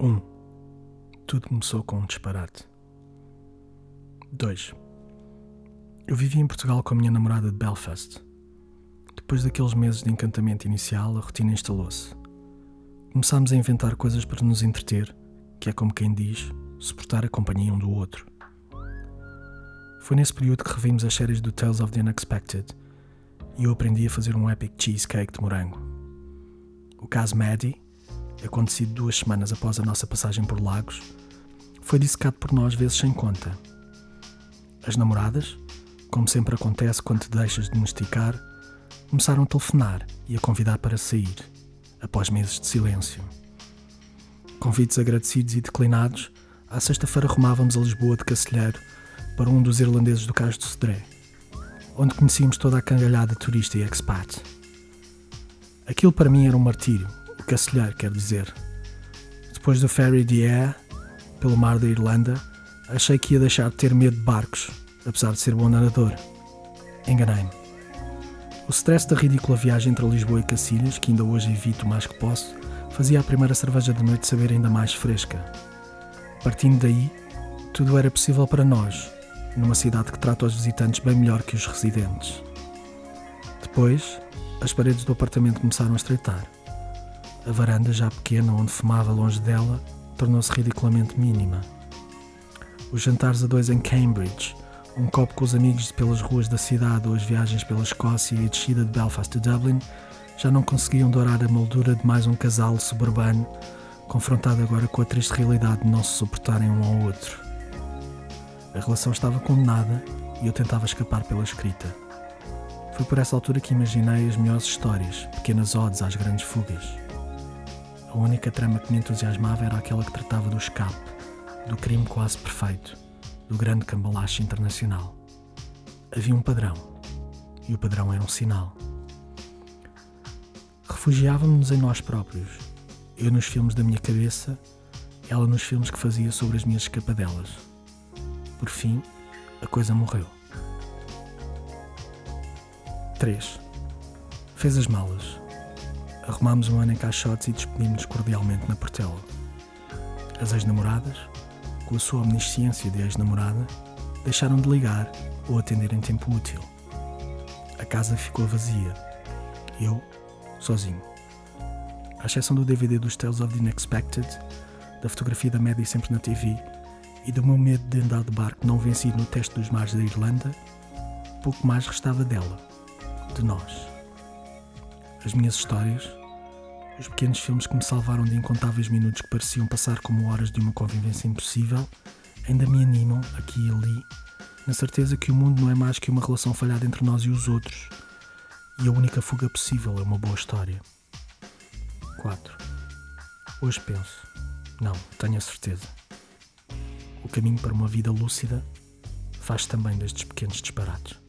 1. Tudo começou com um disparate. 2. Eu vivi em Portugal com a minha namorada de Belfast. Depois daqueles meses de encantamento inicial, a rotina instalou-se. Começámos a inventar coisas para nos entreter, que é como quem diz, suportar a companhia um do outro. Foi nesse período que revimos as séries do Tales of the Unexpected e eu aprendi a fazer um epic cheesecake de morango. O caso Maddie, acontecido duas semanas após a nossa passagem por Lagos, foi dissecado por nós vezes sem conta. As namoradas, como sempre acontece quando te deixas de domesticar, começaram a telefonar e a convidar para sair, após meses de silêncio. Convites agradecidos e declinados, à sexta-feira rumávamos a Lisboa de Cacilheiro para um dos irlandeses do Cais do Cedré, onde conhecíamos toda a cangalhada turista e expat. Aquilo para mim era um martírio, Cacilheiro quer dizer. Depois do ferry de Air, pelo mar da Irlanda, achei que ia deixar de ter medo de barcos, apesar de ser bom nadador. Enganei-me. O stress da ridícula viagem entre Lisboa e Cacilhas, que ainda hoje evito o mais que posso, fazia a primeira cerveja da noite saber ainda mais fresca. Partindo daí, tudo era possível para nós, numa cidade que trata os visitantes bem melhor que os residentes. Depois, as paredes do apartamento começaram a estreitar. A varanda, já pequena, onde fumava longe dela, tornou-se ridiculamente mínima. Os jantares a dois em Cambridge, um copo com os amigos pelas ruas da cidade ou as viagens pela Escócia e a descida de Belfast a Dublin já não conseguiam dourar a moldura de mais um casal suburbano, confrontado agora com a triste realidade de não se suportarem um ao outro. A relação estava condenada e eu tentava escapar pela escrita. Foi por essa altura que imaginei as melhores histórias, pequenas odes às grandes fugas. A única trama que me entusiasmava era aquela que tratava do escape, do crime quase perfeito, do grande cambalache internacional. Havia um padrão, e o padrão era um sinal. Refugiávamos-nos em nós próprios, eu nos filmes da minha cabeça, ela nos filmes que fazia sobre as minhas escapadelas. Por fim, a coisa morreu. 3. Fez as malas. Arrumámos um ano em caixotes e despedimos-nos cordialmente na Portela. As ex-namoradas, com a sua omnisciência de ex-namorada, deixaram de ligar ou atender em tempo útil. A casa ficou vazia. Eu, sozinho. À exceção do DVD dos Tales of the Unexpected, da fotografia da Maddie sempre na TV e do meu medo de andar de barco não vencido no teste dos mares da Irlanda, pouco mais restava dela, de nós. As minhas histórias, os pequenos filmes que me salvaram de incontáveis minutos que pareciam passar como horas de uma convivência impossível, ainda me animam, aqui e ali, na certeza que o mundo não é mais que uma relação falhada entre nós e os outros, e a única fuga possível é uma boa história. 4. Hoje penso, não, tenho a certeza. O caminho para uma vida lúcida faz também destes pequenos disparates.